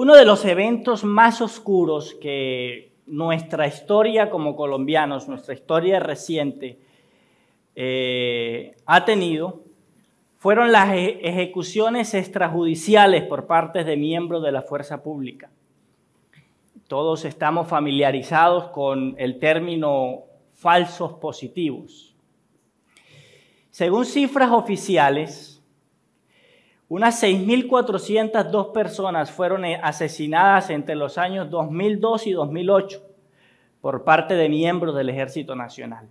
Uno de los eventos más oscuros que nuestra historia como colombianos, nuestra historia reciente, eh, ha tenido fueron las e-, ejecuciones extrajudiciales por parte de miembros de la fuerza pública. Todos estamos familiarizados con el término falsos positivos. Según cifras oficiales, unas 6.402 personas fueron asesinadas entre los años 2002 y 2008 por parte de miembros del Ejército Nacional.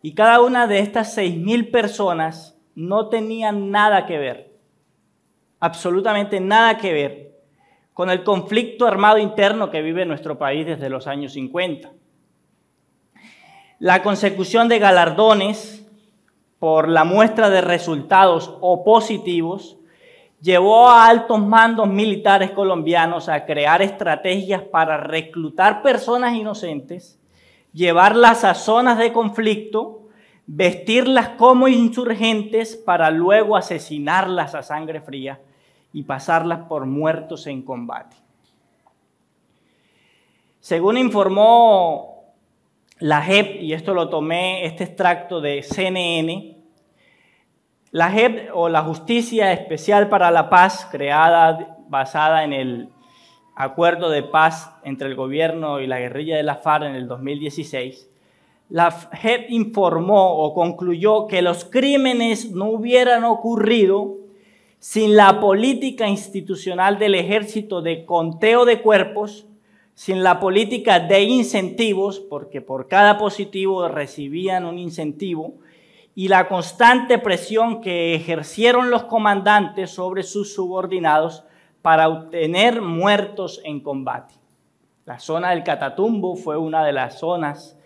Y cada una de estas 6.000 personas no tenían nada que ver, absolutamente nada que ver con el conflicto armado interno que vive nuestro país desde los años 50. La consecución de galardones por la muestra de resultados opositivos llevó a altos mandos militares colombianos a crear estrategias para reclutar personas inocentes, llevarlas a zonas de conflicto vestirlas como insurgentes para luego asesinarlas a sangre fría y pasarlas por muertos en combate. Según informó la JEP, y esto lo tomé, este extracto de CNN, la JEP o la Justicia Especial para la Paz, creada basada en el acuerdo de paz entre el gobierno y la guerrilla de la FARC en el 2016, la JEP informó o concluyó que los crímenes no hubieran ocurrido sin la política institucional del ejército de conteo de cuerpos, sin la política de incentivos, porque por cada positivo recibían un incentivo, y la constante presión que ejercieron los comandantes sobre sus subordinados para obtener muertos en combate. La zona del Catatumbo fue una de las zonas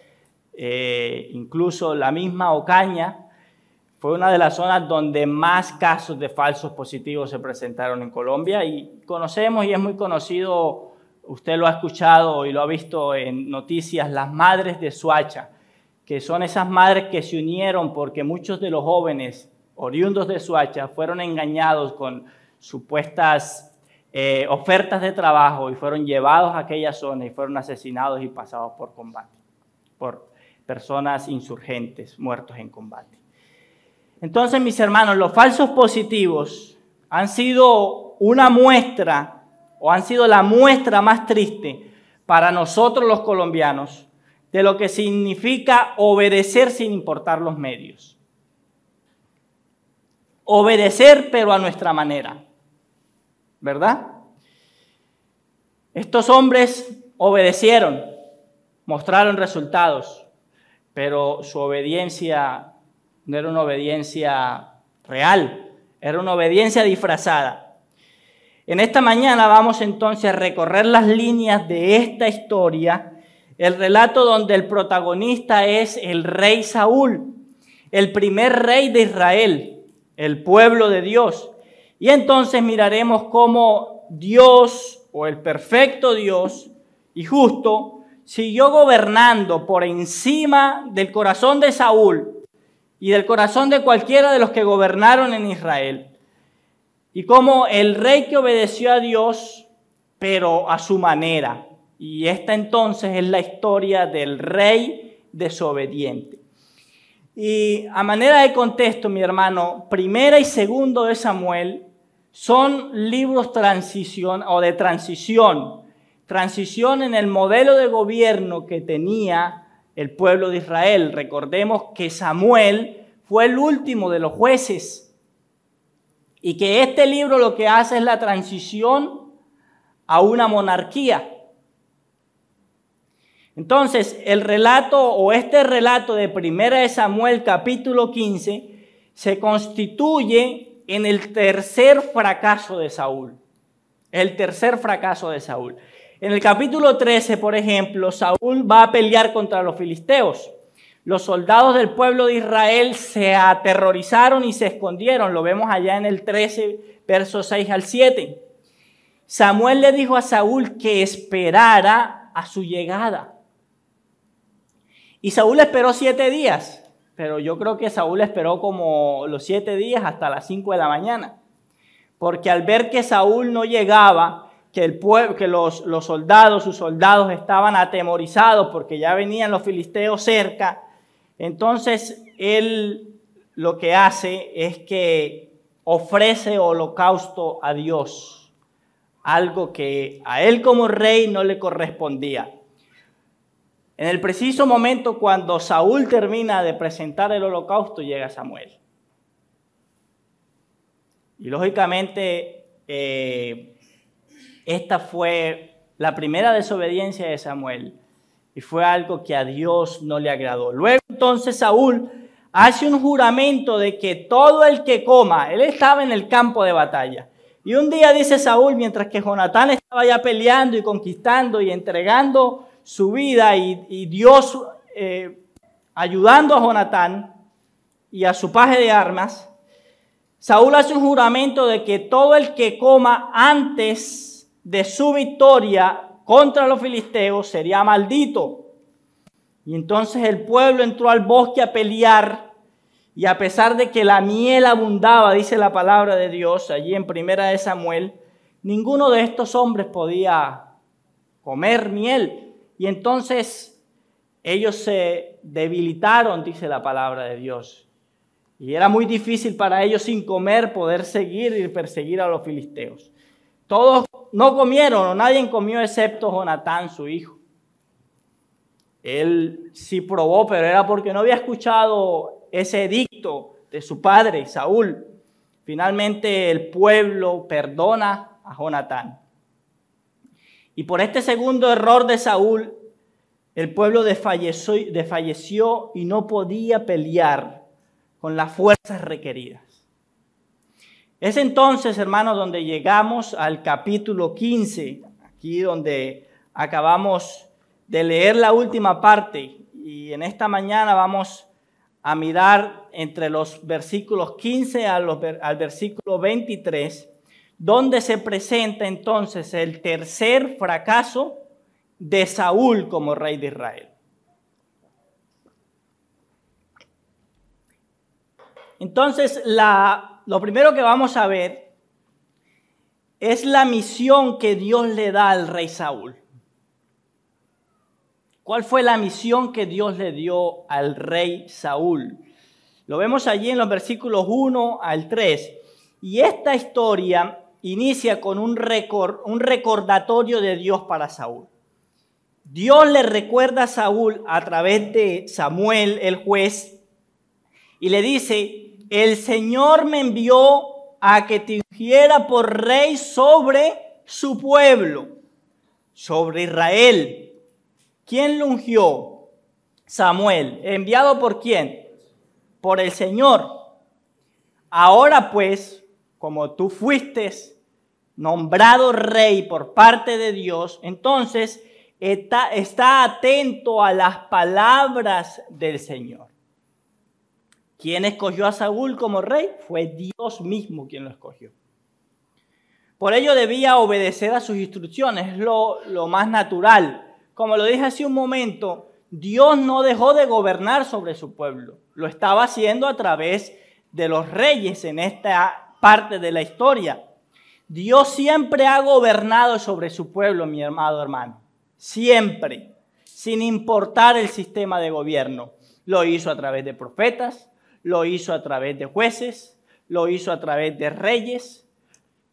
eh, incluso la misma Ocaña fue una de las zonas donde más casos de falsos positivos se presentaron en Colombia y conocemos y es muy conocido, usted lo ha escuchado y lo ha visto en noticias, las madres de Suacha, que son esas madres que se unieron porque muchos de los jóvenes oriundos de Suacha fueron engañados con supuestas eh, ofertas de trabajo y fueron llevados a aquella zona y fueron asesinados y pasados por combate, por personas insurgentes muertos en combate. Entonces, mis hermanos, los falsos positivos han sido una muestra o han sido la muestra más triste para nosotros los colombianos de lo que significa obedecer sin importar los medios. Obedecer pero a nuestra manera. ¿Verdad? Estos hombres obedecieron, mostraron resultados, pero su obediencia no era una obediencia real, era una obediencia disfrazada. En esta mañana vamos entonces a recorrer las líneas de esta historia, el relato donde el protagonista es el rey Saúl, el primer rey de Israel, el pueblo de Dios. Y entonces miraremos cómo Dios, o el perfecto Dios y justo, siguió gobernando por encima del corazón de Saúl y del corazón de cualquiera de los que gobernaron en Israel. Y como el rey que obedeció a Dios, pero a su manera. Y esta entonces es la historia del rey desobediente. Y a manera de contexto, mi hermano, primera y segundo de Samuel son libros transición o de transición transición en el modelo de gobierno que tenía el pueblo de Israel. Recordemos que Samuel fue el último de los jueces y que este libro lo que hace es la transición a una monarquía. Entonces, el relato o este relato de Primera de Samuel capítulo 15 se constituye en el tercer fracaso de Saúl. El tercer fracaso de Saúl. En el capítulo 13, por ejemplo, Saúl va a pelear contra los filisteos. Los soldados del pueblo de Israel se aterrorizaron y se escondieron. Lo vemos allá en el 13, versos 6 al 7. Samuel le dijo a Saúl que esperara a su llegada. Y Saúl esperó siete días, pero yo creo que Saúl esperó como los siete días hasta las 5 de la mañana. Porque al ver que Saúl no llegaba, que, el pueblo, que los, los soldados, sus soldados estaban atemorizados porque ya venían los filisteos cerca. Entonces él lo que hace es que ofrece holocausto a Dios, algo que a él como rey no le correspondía. En el preciso momento cuando Saúl termina de presentar el holocausto, llega Samuel. Y lógicamente, eh, esta fue la primera desobediencia de Samuel y fue algo que a Dios no le agradó. Luego entonces Saúl hace un juramento de que todo el que coma, él estaba en el campo de batalla. Y un día dice Saúl, mientras que Jonatán estaba ya peleando y conquistando y entregando su vida y, Dios eh, ayudando a Jonatán y a su paje de armas, Saúl hace un juramento de que todo el que coma antes de su victoria contra los filisteos sería maldito. Y entonces el pueblo entró al bosque a pelear y a pesar de que la miel abundaba, dice la palabra de Dios allí en primera de Samuel, ninguno de estos hombres podía comer miel y entonces ellos se debilitaron, dice la palabra de Dios. Y era muy difícil para ellos sin comer poder seguir y perseguir a los filisteos. Todos no comieron, o nadie comió excepto Jonatán, su hijo. Él sí probó, pero era porque no había escuchado ese edicto de su padre, Saúl. Finalmente el pueblo perdona a Jonatán. Y por este segundo error de Saúl, el pueblo desfalleció, y no podía pelear con las fuerzas requeridas. Es entonces, hermanos, donde llegamos al capítulo 15, aquí donde acabamos de leer la última parte. Y en esta mañana vamos a mirar entre los versículos 15 al versículo 23 donde se presenta entonces el tercer fracaso de Saúl como rey de Israel. Entonces, lo primero que vamos a ver es la misión que Dios le da al rey Saúl. ¿Cuál fue la misión que Dios le dio al rey Saúl? Lo vemos allí en los versículos 1 al 3. Y esta historia inicia con un, un recordatorio de Dios para Saúl. Dios le recuerda a Saúl a través de Samuel, el juez, y le dice, el Señor me envió a que te ungiera por rey sobre su pueblo, sobre Israel. ¿Quién lo ungió? Samuel. ¿Enviado por quién? Por el Señor. Ahora pues, como tú fuiste nombrado rey por parte de Dios, entonces está, atento a las palabras del Señor. ¿Quién escogió a Saúl como rey? Fue Dios mismo quien lo escogió. Por ello debía obedecer a sus instrucciones, es lo, lo más natural. Como lo dije hace un momento, Dios no dejó de gobernar sobre su pueblo. Lo estaba haciendo a través de los reyes en esta parte de la historia. Dios siempre ha gobernado sobre su pueblo, mi amado hermano. Siempre, sin importar el sistema de gobierno. Lo hizo a través de profetas, lo hizo a través de jueces, lo hizo a través de reyes,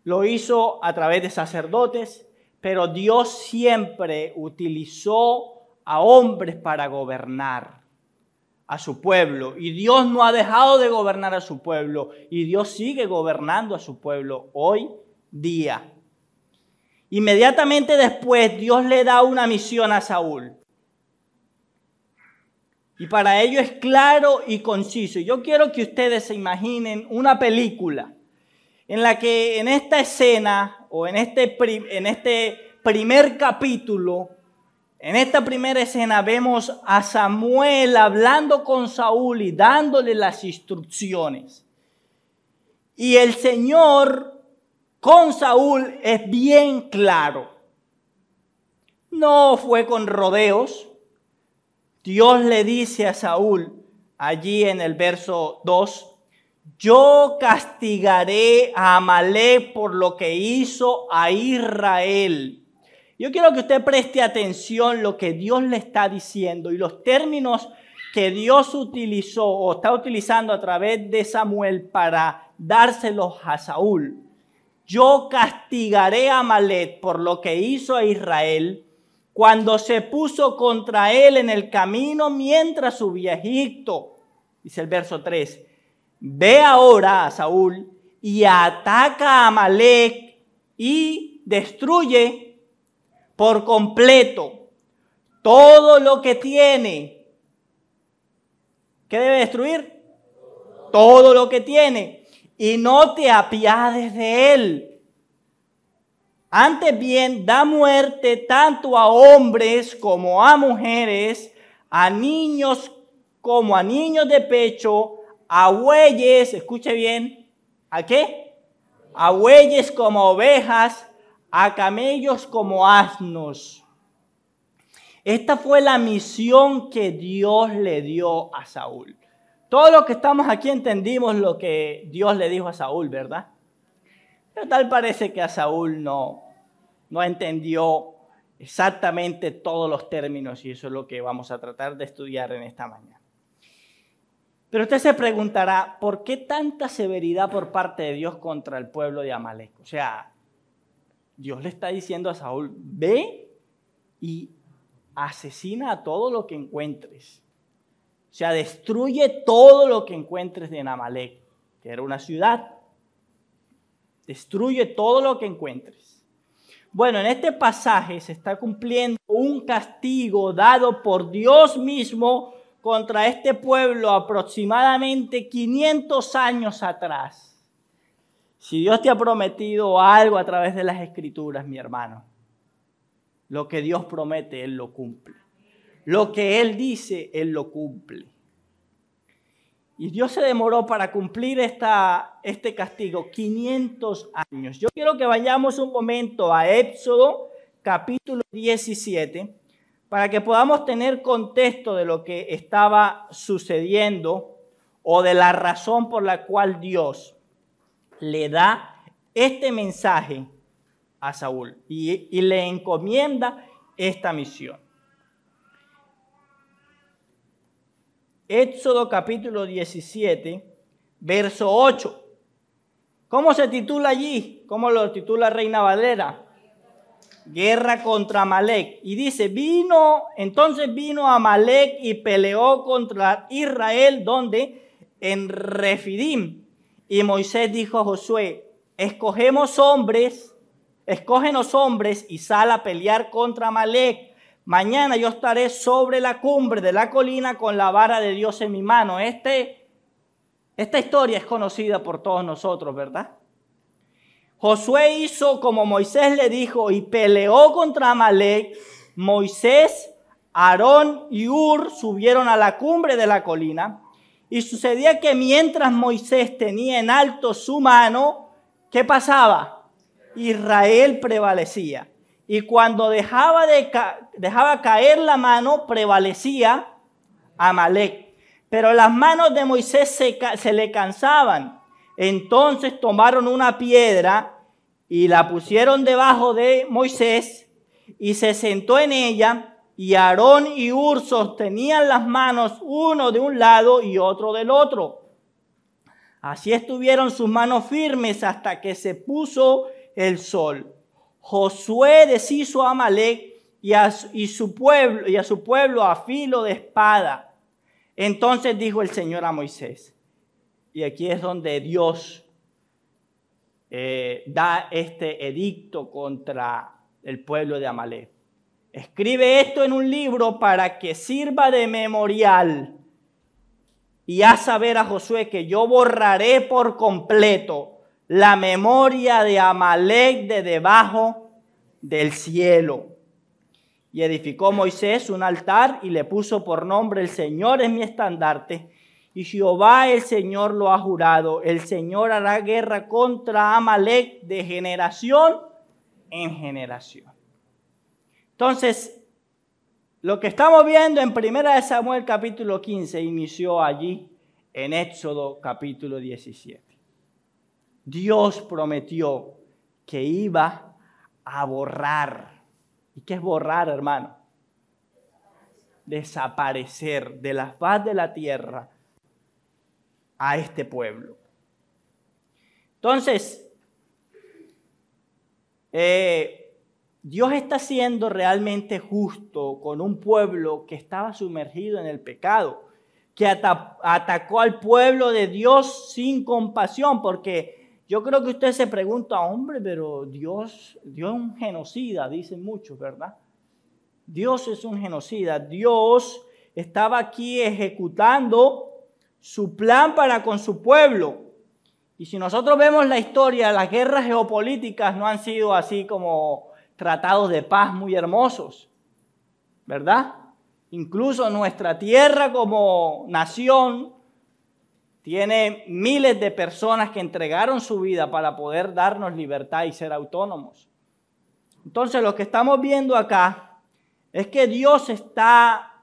lo hizo a través de sacerdotes, pero Dios siempre utilizó a hombres para gobernar a su pueblo. Y Dios no ha dejado de gobernar a su pueblo. Y Dios sigue gobernando a su pueblo hoy día. Inmediatamente después Dios le da una misión a Saúl. Y para ello es claro y conciso. Yo quiero que ustedes se imaginen una película en la que en esta escena o en este, en este primer capítulo, en esta primera escena vemos a Samuel hablando con Saúl y dándole las instrucciones. Y el Señor con Saúl es bien claro. No fue con rodeos. Dios le dice a Saúl allí en el verso 2, yo castigaré a Amalek por lo que hizo a Israel. Yo quiero que usted preste atención lo que Dios le está diciendo y los términos que Dios utilizó o está utilizando a través de Samuel para dárselos a Saúl. Yo castigaré a Amalek por lo que hizo a Israel cuando se puso contra él en el camino mientras subía a Egipto. Dice el verso 3. Ve ahora a Saúl y ataca a Amalek y destruye por completo todo lo que tiene. ¿Qué debe destruir? Todo lo que tiene. Y no te apiades de él antes bien, da muerte tanto a hombres como a mujeres, a niños como a niños de pecho, a bueyes, escuche bien, ¿a qué? A bueyes como ovejas, a camellos como asnos. Esta fue la misión que Dios le dio a Saúl. Todos los que estamos aquí entendimos lo que Dios le dijo a Saúl, ¿verdad? Pero tal parece que a Saúl no, no entendió exactamente todos los términos y eso es lo que vamos a tratar de estudiar en esta mañana. Pero usted se preguntará, ¿por qué tanta severidad por parte de Dios contra el pueblo de Amalek? O sea, Dios le está diciendo a Saúl, ve y asesina a todo lo que encuentres. O sea, destruye todo lo que encuentres en Amalek, que era una ciudad. Destruye todo lo que encuentres. Bueno, en este pasaje se está cumpliendo un castigo dado por Dios mismo contra este pueblo aproximadamente 500 años atrás. Si Dios te ha prometido algo a través de las escrituras, mi hermano, lo que Dios promete, Él lo cumple. Lo que Él dice, Él lo cumple. Y Dios se demoró para cumplir este castigo 500 años. Yo quiero que vayamos un momento a Éxodo capítulo 17 para que podamos tener contexto de lo que estaba sucediendo o de la razón por la cual Dios le da este mensaje a Saúl y le encomienda esta misión. Éxodo capítulo 17, verso 8. ¿Cómo se titula allí? ¿Cómo lo titula Reina Valera? Guerra contra Amalek. Y dice, vino, entonces vino Amalek y peleó contra Israel, donde en Refidim. Y Moisés dijo a Josué, escogemos hombres, escógenos hombres y sal a pelear contra Amalek Mañana yo estaré sobre la cumbre de la colina con la vara de Dios en mi mano. Este, esta historia es conocida por todos nosotros, ¿verdad? Josué hizo como Moisés le dijo y peleó contra Amalek. Moisés, Aarón y Ur subieron a la cumbre de la colina. Y sucedía que mientras Moisés tenía en alto su mano, ¿qué pasaba? Israel prevalecía. Y cuando dejaba, de dejaba caer la mano, prevalecía Amalek. Pero las manos de Moisés se, se le cansaban. Entonces tomaron una piedra y la pusieron debajo de Moisés y se sentó en ella. Y Aarón y Ur sostenían las manos uno de un lado y otro del otro. Así estuvieron sus manos firmes hasta que se puso el sol. Josué deshizo a Amalek y a, su pueblo, y a su pueblo a filo de espada. Entonces dijo el Señor a Moisés, y aquí es donde Dios eh, da este edicto contra el pueblo de Amalek. Escribe esto en un libro para que sirva de memorial y haz saber a Josué que yo borraré por completo la memoria de Amalek de debajo del cielo. Y edificó Moisés un altar y le puso por nombre el Señor es mi estandarte. Y Jehová el Señor lo ha jurado. El Señor hará guerra contra Amalek de generación en generación. Entonces, lo que estamos viendo en 1 Samuel capítulo 15 inició allí en Éxodo capítulo 17. Dios prometió que iba a borrar. ¿Y qué es borrar, hermano? Desaparecer de la faz de la tierra a este pueblo. Entonces, eh, Dios está siendo realmente justo con un pueblo que estaba sumergido en el pecado, que atacó al pueblo de Dios sin compasión, porque yo creo que usted se pregunta, hombre, pero Dios, Dios es un genocida, dicen muchos, ¿verdad? Dios es un genocida. Dios estaba aquí ejecutando su plan para con su pueblo. Y si nosotros vemos la historia, las guerras geopolíticas no han sido así como tratados de paz muy hermosos, ¿verdad? Incluso nuestra tierra como nación tiene miles de personas que entregaron su vida para poder darnos libertad y ser autónomos. Entonces lo que estamos viendo acá es que Dios está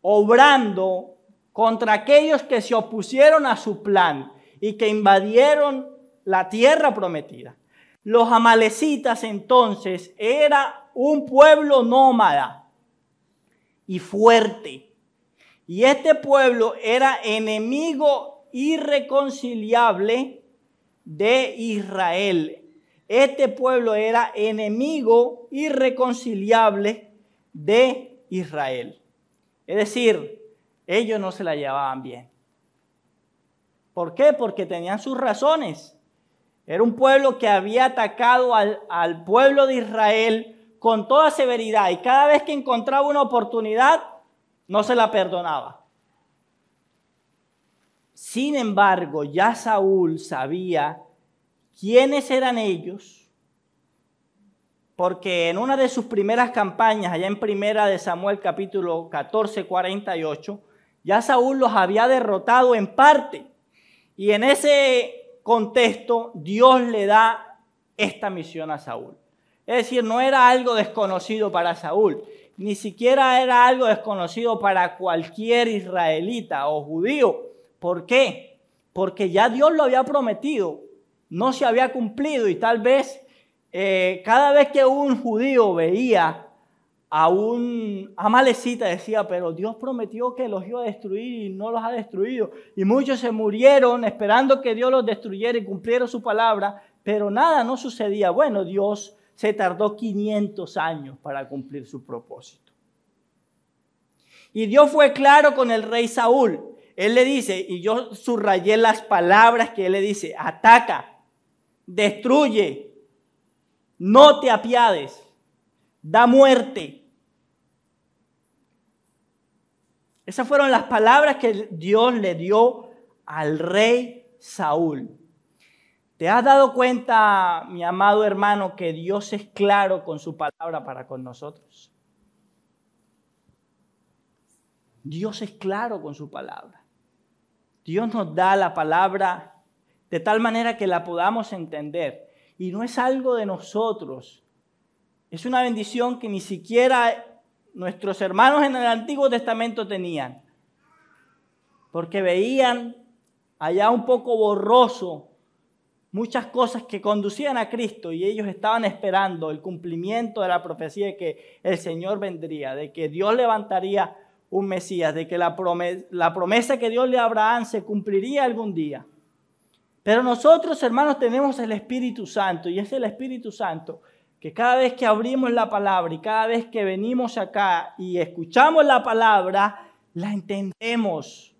obrando contra aquellos que se opusieron a su plan y que invadieron la tierra prometida. Los amalecitas entonces era un pueblo nómada y fuerte. Y este pueblo era enemigo irreconciliable de Israel. Este pueblo era enemigo irreconciliable de Israel. Es decir, ellos no se la llevaban bien. ¿Por qué? Porque tenían sus razones. Era un pueblo que había atacado al, pueblo de Israel con toda severidad y cada vez que encontraba una oportunidad no se la perdonaba. Sin embargo, ya Saúl sabía quiénes eran ellos, porque en una de sus primeras campañas, allá en primera de Samuel capítulo 14, 48, ya Saúl los había derrotado en parte. Y en ese contexto Dios le da esta misión a Saúl. Es decir, no era algo desconocido para Saúl, ni siquiera era algo desconocido para cualquier israelita o judío. ¿Por qué? Porque ya Dios lo había prometido, no se había cumplido y tal vez eh, cada vez que un judío veía a un amalecita decía, pero Dios prometió que los iba a destruir y no los ha destruido. Y muchos se murieron esperando que Dios los destruyera y cumpliera su palabra, pero nada no sucedía. Bueno, Dios se tardó 500 años para cumplir su propósito. Y Dios fue claro con el rey Saúl. Él le dice, y yo subrayé las palabras que él le dice, ataca, destruye, no te apiades, da muerte, Esas fueron las palabras que Dios le dio al rey Saúl. ¿Te has dado cuenta, mi amado hermano, que Dios es claro con su palabra para con nosotros? Dios es claro con su palabra. Dios nos da la palabra de tal manera que la podamos entender. Y no es algo de nosotros. Es una bendición que ni siquiera nuestros hermanos en el Antiguo Testamento tenían. Porque veían allá un poco borroso muchas cosas que conducían a Cristo y ellos estaban esperando el cumplimiento de la profecía de que el Señor vendría, de que Dios levantaría un Mesías, de que la promesa, la promesa que Dios le a Abraham se cumpliría algún día. Pero nosotros, hermanos, tenemos el Espíritu Santo y es el Espíritu Santo que cada vez que abrimos la palabra y cada vez que venimos acá y escuchamos la palabra, la entendemos.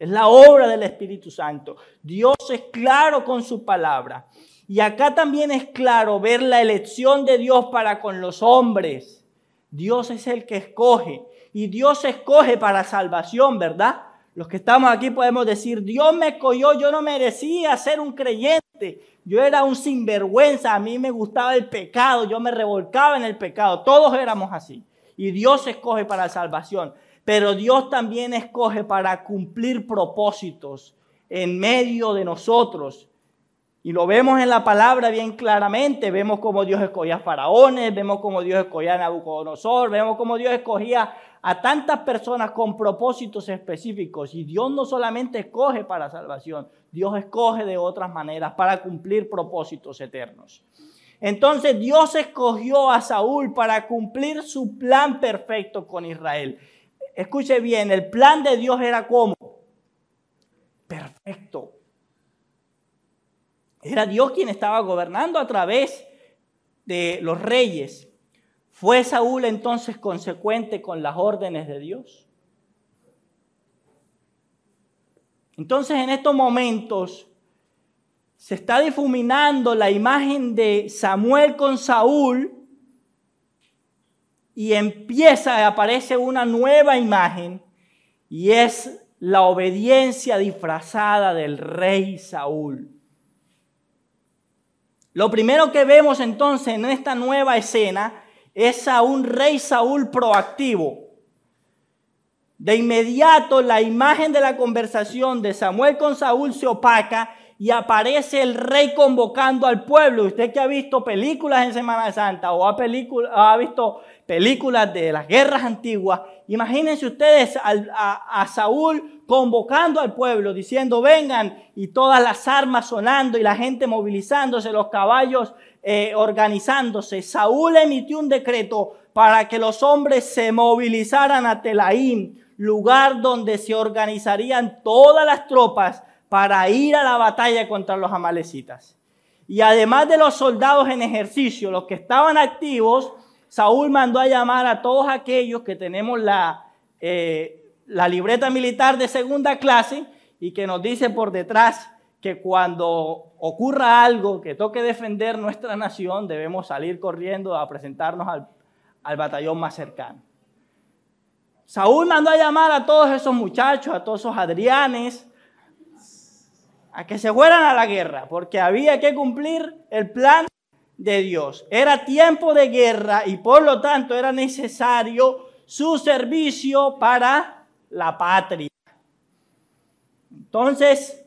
Es la obra del Espíritu Santo. Dios es claro con su palabra. Y acá también es claro ver la elección de Dios para con los hombres. Dios es el que escoge. Y Dios escoge para salvación, ¿verdad? Los que estamos aquí podemos decir, Dios me escogió, yo no merecía ser un creyente. Yo era un sinvergüenza, a mí me gustaba el pecado, yo me revolcaba en el pecado, todos éramos así. Y Dios escoge para salvación, pero Dios también escoge para cumplir propósitos en medio de nosotros. Y lo vemos en la palabra bien claramente, vemos cómo Dios escogía a faraones, vemos cómo Dios escogía a Nabucodonosor, vemos cómo Dios escogía a tantas personas con propósitos específicos. Y Dios no solamente escoge para salvación, Dios escoge de otras maneras para cumplir propósitos eternos. Entonces Dios escogió a Saúl para cumplir su plan perfecto con Israel. Escuche bien, el plan de Dios era como perfecto. Era Dios quien estaba gobernando a través de los reyes. ¿Fue Saúl entonces consecuente con las órdenes de Dios? Entonces en estos momentos se está difuminando la imagen de Samuel con Saúl y empieza, aparece una nueva imagen y es la obediencia disfrazada del rey Saúl. Lo primero que vemos entonces en esta nueva escena es a un rey Saúl proactivo. De inmediato la imagen de la conversación de Samuel con Saúl se opaca y aparece el rey convocando al pueblo. Usted que ha visto películas en Semana Santa o ha, ha visto películas de las guerras antiguas, imagínense ustedes a, Saúl convocando al pueblo, diciendo, vengan, y todas las armas sonando y la gente movilizándose, los caballos eh, organizándose. Saúl emitió un decreto para que los hombres se movilizaran a Telaín, lugar donde se organizarían todas las tropas para ir a la batalla contra los amalecitas. Y además de los soldados en ejercicio, los que estaban activos, Saúl mandó a llamar a todos aquellos que tenemos la, eh, la libreta militar de segunda clase y que nos dice por detrás que cuando ocurra algo que toque defender nuestra nación, debemos salir corriendo a presentarnos al, al batallón más cercano. Saúl mandó a llamar a todos esos muchachos, a todos esos Adrianes, a que se fueran a la guerra, porque había que cumplir el plan de Dios. Era tiempo de guerra y por lo tanto era necesario su servicio para la patria. Entonces,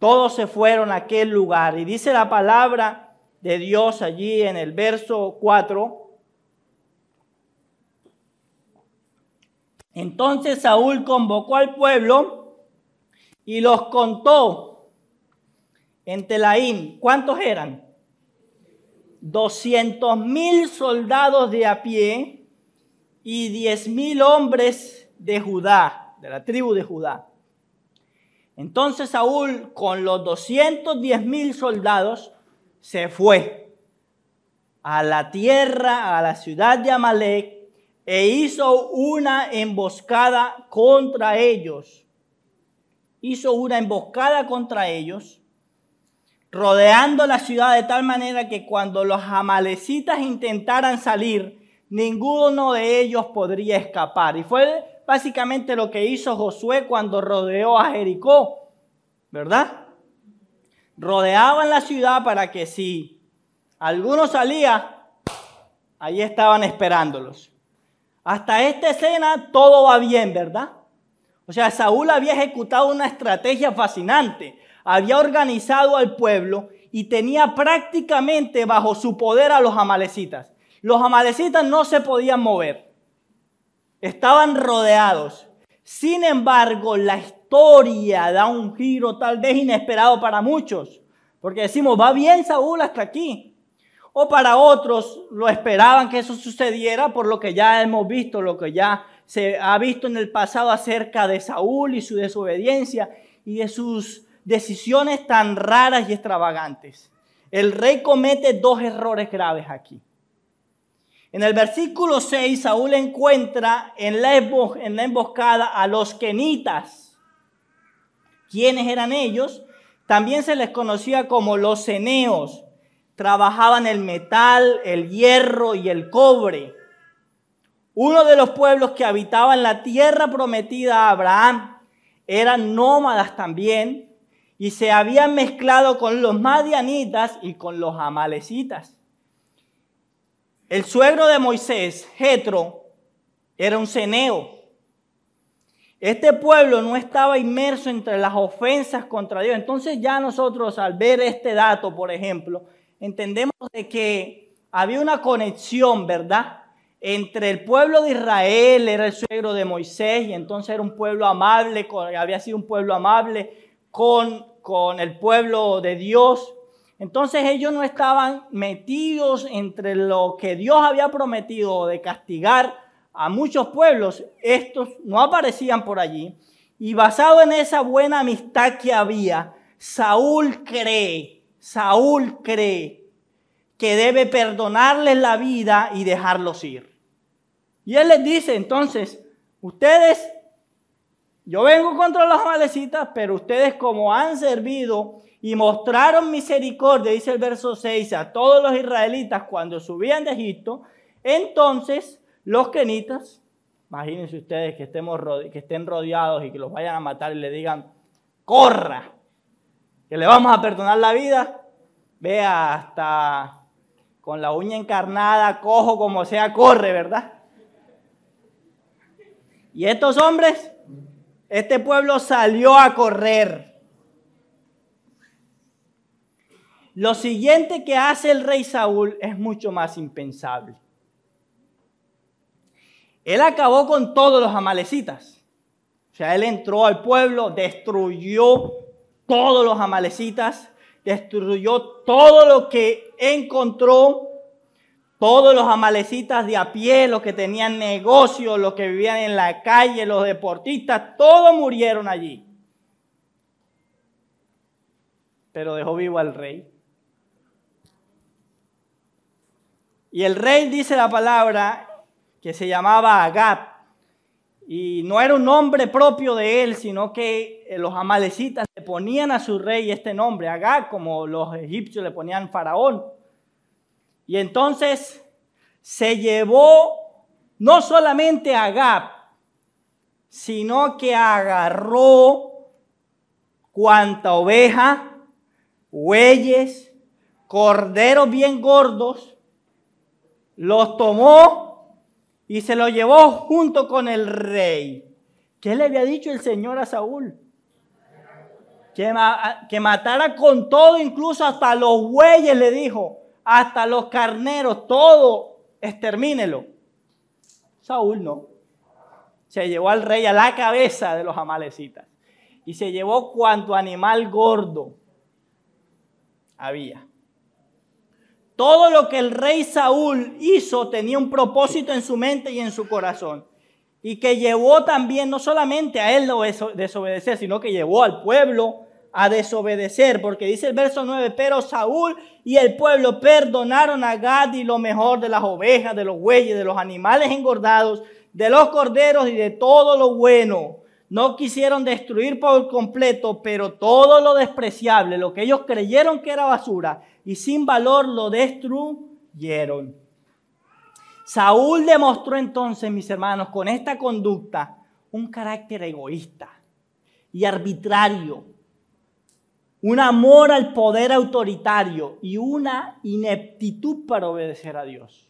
todos se fueron a aquel lugar y dice la palabra de Dios allí en el verso 4. Entonces Saúl convocó al pueblo y los contó en Telaín, ¿cuántos eran? 200 mil soldados de a pie y 10 mil hombres de Judá, de la tribu de Judá. Entonces Saúl con los 210 mil soldados se fue a la tierra, a la ciudad de Amalek, e hizo una emboscada contra ellos. Hizo una emboscada contra ellos rodeando la ciudad de tal manera que cuando los amalecitas intentaran salir, ninguno de ellos podría escapar. Y fue básicamente lo que hizo Josué cuando rodeó a Jericó, ¿verdad? Rodeaban la ciudad para que si alguno salía, ahí estaban esperándolos. Hasta esta escena todo va bien, ¿verdad? O sea, Saúl había ejecutado una estrategia fascinante había organizado al pueblo y tenía prácticamente bajo su poder a los amalecitas. Los amalecitas no se podían mover, estaban rodeados. Sin embargo, la historia da un giro tal vez inesperado para muchos, porque decimos, va bien Saúl hasta aquí. O para otros lo esperaban que eso sucediera por lo que ya hemos visto, lo que ya se ha visto en el pasado acerca de Saúl y su desobediencia y de sus decisiones tan raras y extravagantes. El rey comete dos errores graves aquí. En el versículo 6, Saúl encuentra en la, emboscada a los kenitas. ¿Quiénes eran ellos? También se les conocía como los ceneos. Trabajaban el metal, el hierro y el cobre. Uno de los pueblos que habitaban la tierra prometida a Abraham eran nómadas también y se habían mezclado con los madianitas y con los amalecitas. El suegro de Moisés, Jetro, era un ceneo. Este pueblo no estaba inmerso entre las ofensas contra Dios. Entonces ya nosotros al ver este dato, por ejemplo, entendemos de que había una conexión, ¿verdad? entre el pueblo de Israel, era el suegro de Moisés y entonces era un pueblo amable, había sido un pueblo amable con, con el pueblo de Dios. Entonces ellos no estaban metidos entre lo que Dios había prometido de castigar a muchos pueblos. Estos no aparecían por allí. Y basado en esa buena amistad que había, Saúl cree, Saúl cree que debe perdonarles la vida y dejarlos ir. Y él les dice, entonces, ustedes, yo vengo contra los amalecitas, pero ustedes como han servido y mostraron misericordia, dice el verso 6, a todos los israelitas cuando subían de Egipto, entonces los kenitas, imagínense ustedes que, estemos, que estén rodeados y que los vayan a matar y le digan, corra, que le vamos a perdonar la vida, vea hasta con la uña encarnada, cojo como sea, corre, ¿verdad? Y estos hombres, este pueblo salió a correr. Lo siguiente que hace el rey Saúl es mucho más impensable. Él acabó con todos los amalecitas. O sea, él entró al pueblo, destruyó todos los amalecitas, destruyó todo lo que encontró, todos los amalecitas de a pie, los que tenían negocios, los que vivían en la calle, los deportistas, todos murieron allí. Pero dejó vivo al rey. Y el rey dice la palabra que se llamaba Agab. Y no era un nombre propio de él, sino que eh, los amalecitas le ponían a su rey este nombre, Agab, como los egipcios le ponían faraón. Y entonces se llevó no solamente a Agab, sino que agarró cuanta oveja, bueyes, corderos bien gordos, los tomó y se los llevó junto con el rey. ¿Qué le había dicho el Señor a Saúl? Que, que matara con todo, incluso hasta los bueyes, le dijo, hasta los carneros, todo, extermínelo. Saúl no. Se llevó al rey a la cabeza de los amalecitas y se llevó cuanto animal gordo había. Todo lo que el rey Saúl hizo tenía un propósito en su mente y en su corazón. Y que llevó también no solamente a él desobedecer, sino que llevó al pueblo a desobedecer. Porque dice el verso 9, pero Saúl y el pueblo perdonaron a Gad y lo mejor de las ovejas, de los bueyes, de los animales engordados, de los corderos y de todo lo bueno. No quisieron destruir por completo, pero todo lo despreciable, lo que ellos creyeron que era basura, y sin valor lo destruyeron. Saúl demostró entonces, mis hermanos, con esta conducta un carácter egoísta y arbitrario, un amor al poder autoritario y una ineptitud para obedecer a Dios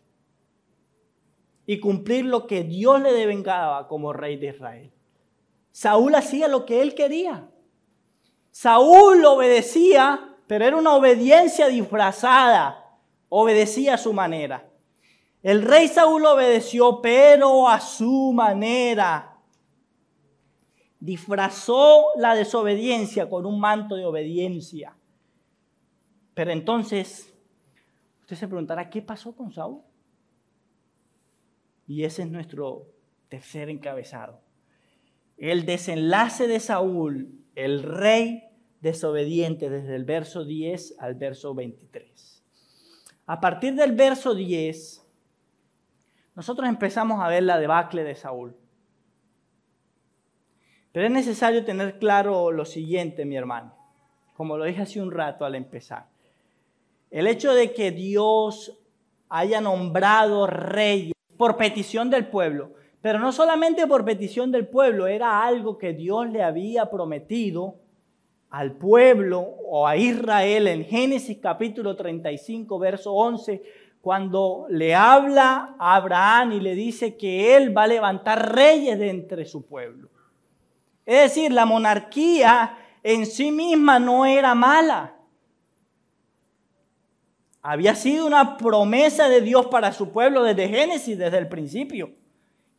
y cumplir lo que Dios le devengaba como rey de Israel. Saúl hacía lo que él quería. Saúl obedecía pero era una obediencia disfrazada. Obedecía a su manera. El rey Saúl obedeció, pero a su manera. Disfrazó la desobediencia con un manto de obediencia. Pero entonces, usted se preguntará, ¿qué pasó con Saúl? Y ese es nuestro tercer encabezado. El desenlace de Saúl, el rey desobediente desde el verso 10 al verso 23. A partir del verso 10, nosotros empezamos a ver la debacle de Saúl. Pero es necesario tener claro lo siguiente, mi hermano, como lo dije hace un rato al empezar. El hecho de que Dios haya nombrado reyes por petición del pueblo, pero no solamente por petición del pueblo, era algo que Dios le había prometido al pueblo o a Israel en Génesis capítulo 35, verso 11, cuando le habla a Abraham y le dice que él va a levantar reyes de entre su pueblo. Es decir, la monarquía en sí misma no era mala. Había sido una promesa de Dios para su pueblo desde Génesis, desde el principio.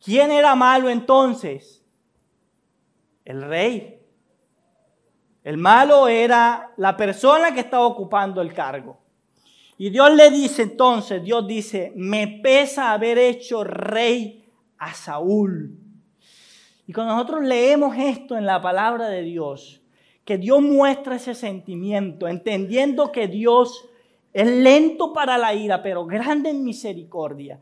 ¿Quién era malo entonces? El rey. El malo era la persona que estaba ocupando el cargo. Y Dios le dice entonces, Dios dice, me pesa haber hecho rey a Saúl. Y cuando nosotros leemos esto en la palabra de Dios, que Dios muestra ese sentimiento, entendiendo que Dios es lento para la ira, pero grande en misericordia.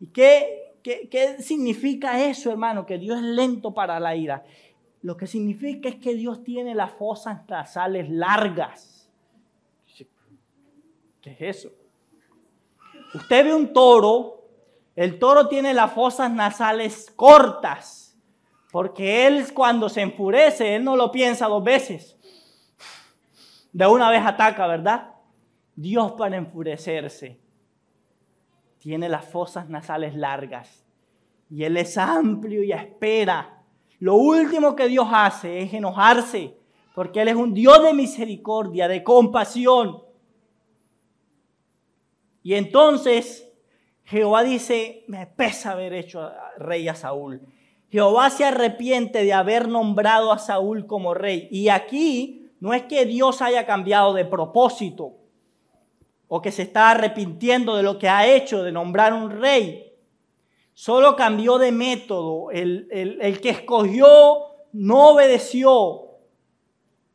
¿Y qué, qué, qué significa eso, hermano? Que Dios es lento para la ira. Lo que significa es que Dios tiene las fosas nasales largas. ¿Qué es eso? Usted ve un toro, el toro tiene las fosas nasales cortas, porque él cuando se enfurece, él no lo piensa dos veces. De una vez ataca, ¿verdad? Dios para enfurecerse tiene las fosas nasales largas y él es amplio y espera lo último que Dios hace es enojarse, porque Él es un Dios de misericordia, de compasión. Y entonces Jehová dice, me pesa haber hecho rey a Saúl. Jehová se arrepiente de haber nombrado a Saúl como rey. Y aquí no es que Dios haya cambiado de propósito o que se está arrepintiendo de lo que ha hecho de nombrar un rey. Solo cambió de método. El, que escogió no obedeció.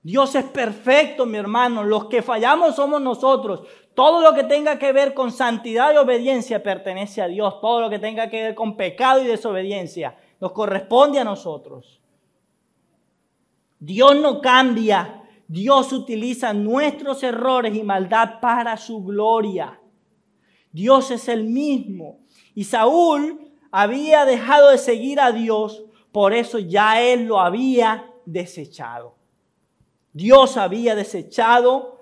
Dios es perfecto, mi hermano. Los que fallamos somos nosotros. Todo lo que tenga que ver con santidad y obediencia pertenece a Dios. Todo lo que tenga que ver con pecado y desobediencia nos corresponde a nosotros. Dios no cambia. Dios utiliza nuestros errores y maldad para su gloria. Dios es el mismo. Y Saúl había dejado de seguir a Dios, por eso ya él lo había desechado. Dios había desechado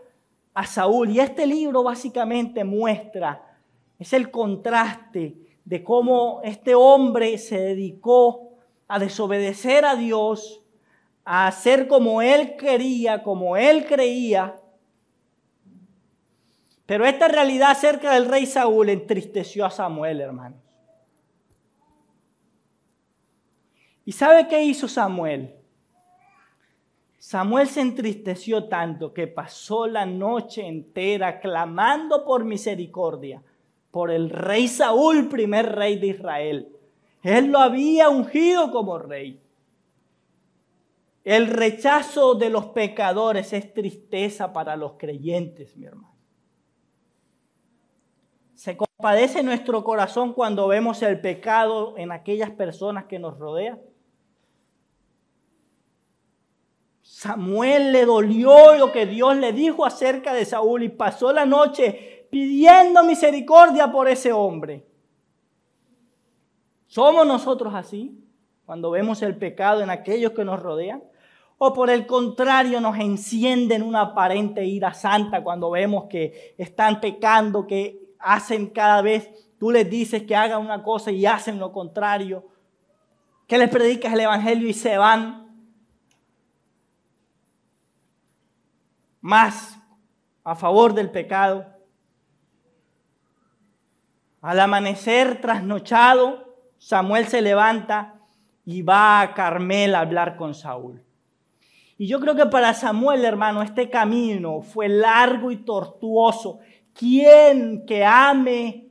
a Saúl. Y este libro básicamente muestra, es el contraste de cómo este hombre se dedicó a desobedecer a Dios, a hacer como él quería, como él creía. Pero esta realidad acerca del rey Saúl entristeció a Samuel, hermano. ¿Y sabe qué hizo Samuel? Samuel se entristeció tanto que pasó la noche entera clamando por misericordia por el rey Saúl, primer rey de Israel. Él lo había ungido como rey. El rechazo de los pecadores es tristeza para los creyentes, mi hermano. Se compadece nuestro corazón cuando vemos el pecado en aquellas personas que nos rodean. Samuel le dolió lo que Dios le dijo acerca de Saúl y pasó la noche pidiendo misericordia por ese hombre. ¿Somos nosotros así cuando vemos el pecado en aquellos que nos rodean? ¿O por el contrario nos encienden una aparente ira santa cuando vemos que están pecando, que hacen cada vez, tú les dices que hagan una cosa y hacen lo contrario, que les predicas el Evangelio y se van más a favor del pecado. Al amanecer trasnochado, Samuel se levanta y va a Carmel a hablar con Saúl. Y yo creo que para Samuel, hermano, este camino fue largo y tortuoso. Quien que ame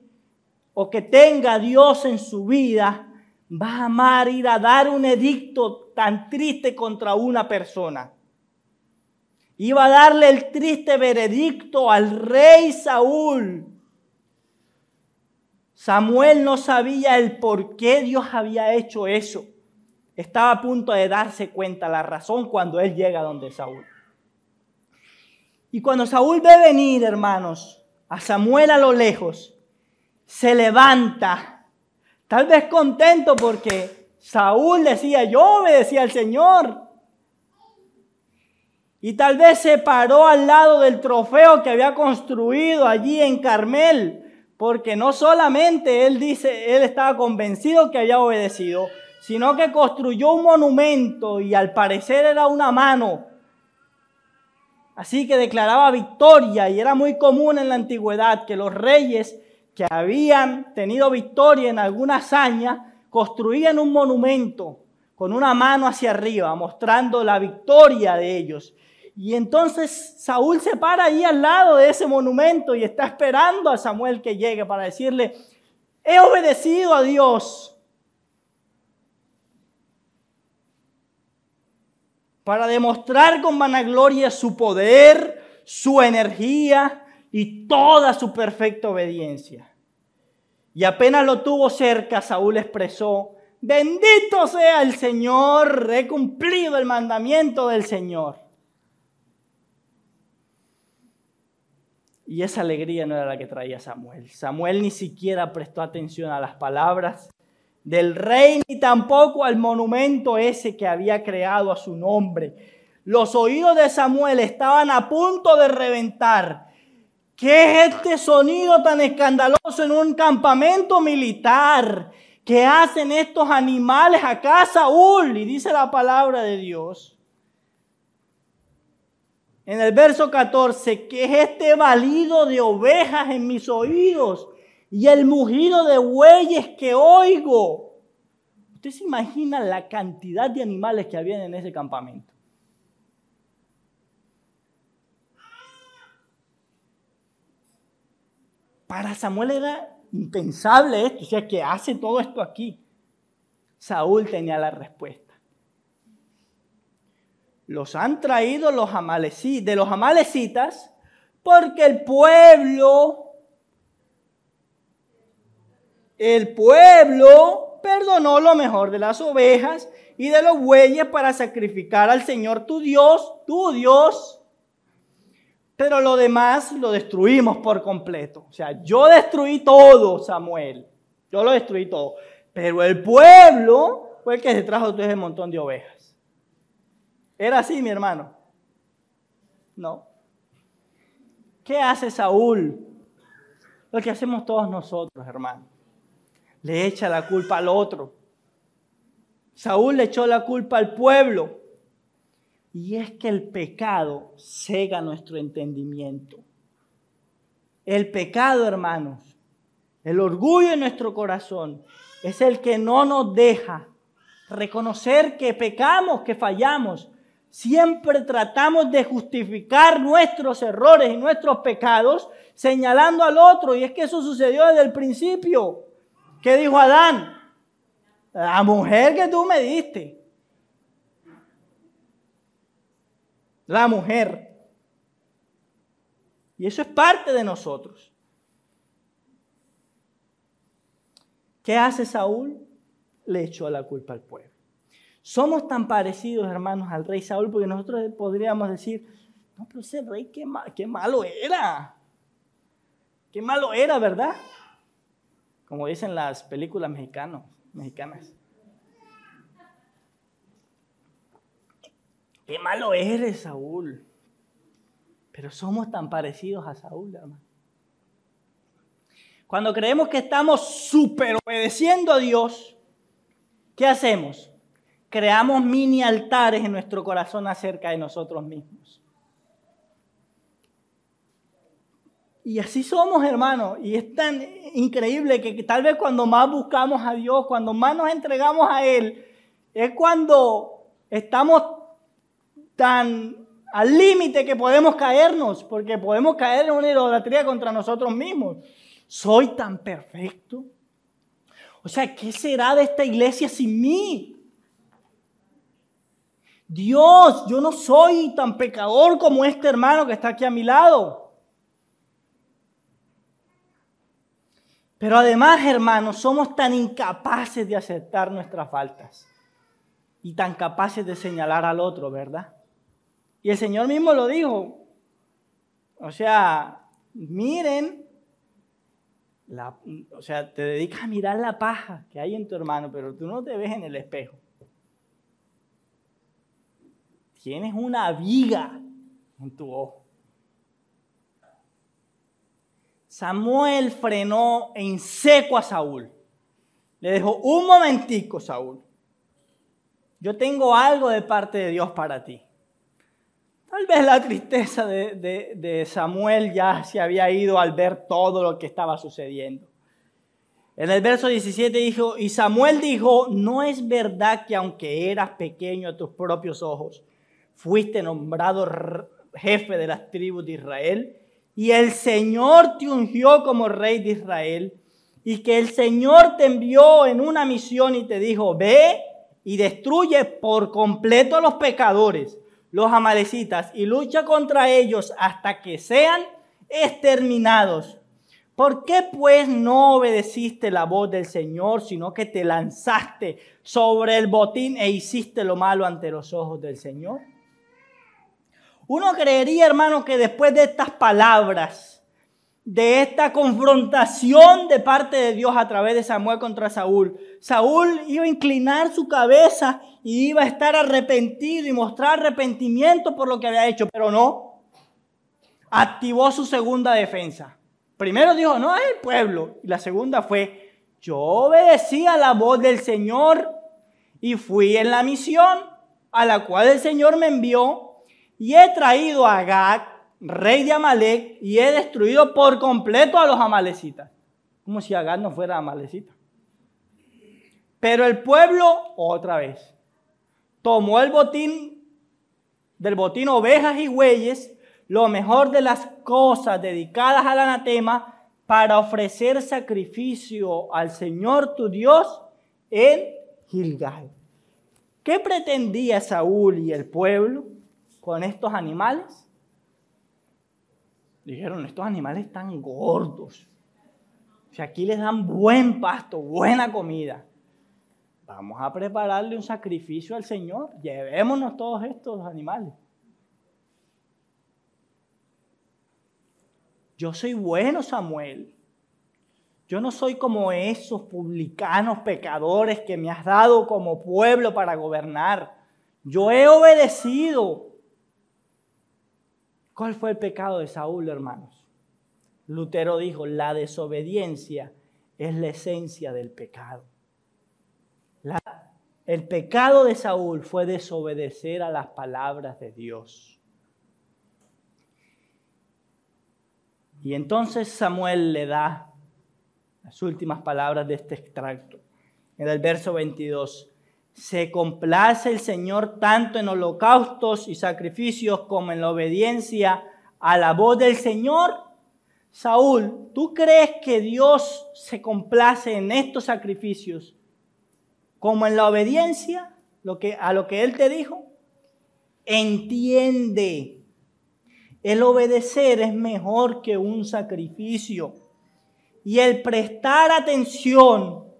o que tenga a Dios en su vida va a amar ir a dar un edicto tan triste contra una persona iba a darle el triste veredicto al rey Saúl. Samuel no sabía el por qué Dios había hecho eso. Estaba a punto de darse cuenta la razón cuando él llega donde Saúl. Y cuando Saúl ve venir, hermanos, a Samuel a lo lejos, se levanta, tal vez contento porque Saúl decía, yo obedecía al Señor. Y tal vez se paró al lado del trofeo que había construido allí en Carmel, porque no solamente él dice, él estaba convencido que había obedecido, sino que construyó un monumento y al parecer era una mano Así que declaraba victoria y era muy común en la antigüedad que los reyes que habían tenido victoria en alguna hazaña construían un monumento con una mano hacia arriba, mostrando la victoria de ellos. Y entonces Saúl se para ahí al lado de ese monumento y está esperando a Samuel que llegue para decirle, he obedecido a Dios. Para demostrar con vanagloria su poder, su energía y toda su perfecta obediencia. Y apenas lo tuvo cerca, Saúl expresó, Bendito sea el Señor, he cumplido el mandamiento del Señor. Y esa alegría no era la que traía Samuel. Samuel ni siquiera prestó atención a las palabras del rey, ni tampoco al monumento ese que había creado a su nombre. Los oídos de Samuel estaban a punto de reventar. ¿Qué es este sonido tan escandaloso en un campamento militar? ¿Qué hacen estos animales acá, Saúl? Y dice la palabra de Dios. En el verso 14, ¿qué es este balido de ovejas en mis oídos y el mugido de bueyes que oigo? Usted se imagina la cantidad de animales que había en ese campamento. Para Samuel era impensable esto, o sea, que hace todo esto aquí. Saúl tenía la respuesta. Los han traído los de los amalecitas porque el pueblo, el pueblo perdonó lo mejor de las ovejas y de los bueyes para sacrificar al Señor tu Dios, tu Dios, pero lo demás lo destruimos por completo. O sea, yo destruí todo, Samuel. Yo lo destruí todo. Pero el pueblo fue el que se trajo todo ese montón de ovejas. ¿Era así, mi hermano? No. ¿Qué hace Saúl? Lo que hacemos todos nosotros, hermano. Le echa la culpa al otro. Saúl le echó la culpa al pueblo. Y es que el pecado cega nuestro entendimiento. El pecado, hermanos, el orgullo en nuestro corazón es el que no nos deja reconocer que pecamos, que fallamos. Siempre tratamos de justificar nuestros errores y nuestros pecados señalando al otro. Y es que eso sucedió desde el principio. ¿Qué dijo Adán? La mujer que tú me diste. la mujer. Y eso es parte de nosotros. ¿Qué hace Saúl? Le echó la culpa al pueblo. Somos tan parecidos, hermanos, al rey Saúl, porque nosotros podríamos decir, no, pero ese rey qué, qué malo era. Qué malo era, ¿verdad? Como dicen las películas mexicanos, mexicanas. Qué malo eres, Saúl. Pero somos tan parecidos a Saúl, hermano. Cuando creemos que estamos super obedeciendo a Dios, ¿qué hacemos? Creamos mini altares en nuestro corazón acerca de nosotros mismos. Y así somos, hermanos. Y es tan increíble que tal vez cuando más buscamos a Dios, cuando más nos entregamos a Él, es cuando estamos tan al límite que podemos caernos, porque podemos caer en una idolatría contra nosotros mismos. Soy tan perfecto. O sea, ¿qué será de esta iglesia sin mí? Dios, yo no soy tan pecador como este hermano que está aquí a mi lado. Pero además, hermanos, somos tan incapaces de aceptar nuestras faltas y tan capaces de señalar al otro, ¿verdad? Y el Señor mismo lo dijo. O sea, miren, o sea, te dedicas a mirar la paja que hay en tu hermano, pero tú no te ves en el espejo. Tienes una viga en tu ojo. Samuel frenó en seco a Saúl. Le dijo, un momentico, Saúl. Yo tengo algo de parte de Dios para ti. Tal vez la tristeza de, Samuel ya se había ido al ver todo lo que estaba sucediendo. En el verso 17 dijo, y Samuel dijo, no es verdad que aunque eras pequeño a tus propios ojos, fuiste nombrado jefe de las tribus de Israel, y el Señor te ungió como rey de Israel, y que el Señor te envió en una misión y te dijo, ve y destruye por completo a los pecadores, los amalecitas, y lucha contra ellos hasta que sean exterminados. ¿Por qué pues no obedeciste la voz del Señor, sino que te lanzaste sobre el botín e hiciste lo malo ante los ojos del Señor? Uno creería, hermano, que después de estas palabras, de esta confrontación de parte de Dios a través de Samuel contra Saúl, Saúl iba a inclinar su cabeza y iba a estar arrepentido y mostrar arrepentimiento por lo que había hecho, pero no. Activó su segunda defensa. Primero dijo, no es el pueblo. Y la segunda fue, yo obedecí a la voz del Señor y fui en la misión a la cual el Señor me envió y he traído a Agag, rey de Amalek, y he destruido por completo a los amalecitas. Como si Agag no fuera amalecita. Pero el pueblo, otra vez, tomó el botín, del botín ovejas y bueyes, lo mejor de las cosas dedicadas al anatema, para ofrecer sacrificio al Señor tu Dios en Gilgal. ¿Qué pretendía Saúl y el pueblo? Con estos animales? Dijeron, estos animales están gordos. Si aquí les dan buen pasto, buena comida, vamos a prepararle un sacrificio al Señor. Llevémonos todos estos animales. Yo soy bueno, Samuel. Yo no soy como esos publicanos pecadores que me has dado como pueblo para gobernar. Yo he obedecido. ¿Cuál fue el pecado de Saúl, hermanos? Lutero dijo, la desobediencia es la esencia del pecado. el pecado de Saúl fue desobedecer a las palabras de Dios. Y entonces Samuel le da las últimas palabras de este extracto. En el verso 22, se complace el Señor tanto en holocaustos y sacrificios como en la obediencia a la voz del Señor. Saúl, ¿tú crees que Dios se complace en estos sacrificios como en la obediencia lo que, a lo que Él te dijo? Entiende, el obedecer es mejor que un sacrificio y el prestar atención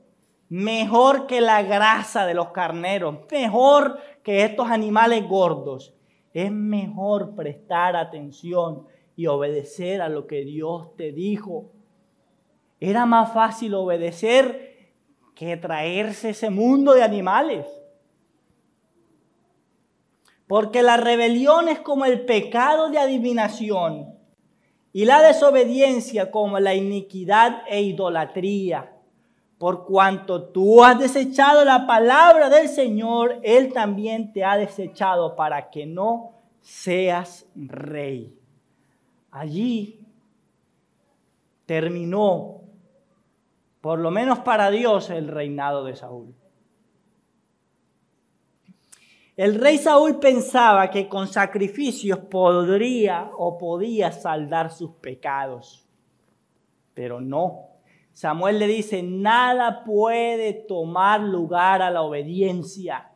mejor que la grasa de los carneros, mejor que estos animales gordos. Es mejor prestar atención y obedecer a lo que Dios te dijo. Era más fácil obedecer que traerse ese mundo de animales. Porque la rebelión es como el pecado de adivinación y la desobediencia como la iniquidad e idolatría por cuanto tú has desechado la palabra del Señor, Él también te ha desechado para que no seas rey. Allí terminó, por lo menos para Dios, el reinado de Saúl. El rey Saúl pensaba que con sacrificios podría o podía saldar sus pecados, pero no. Samuel le dice, nada puede tomar lugar a la obediencia.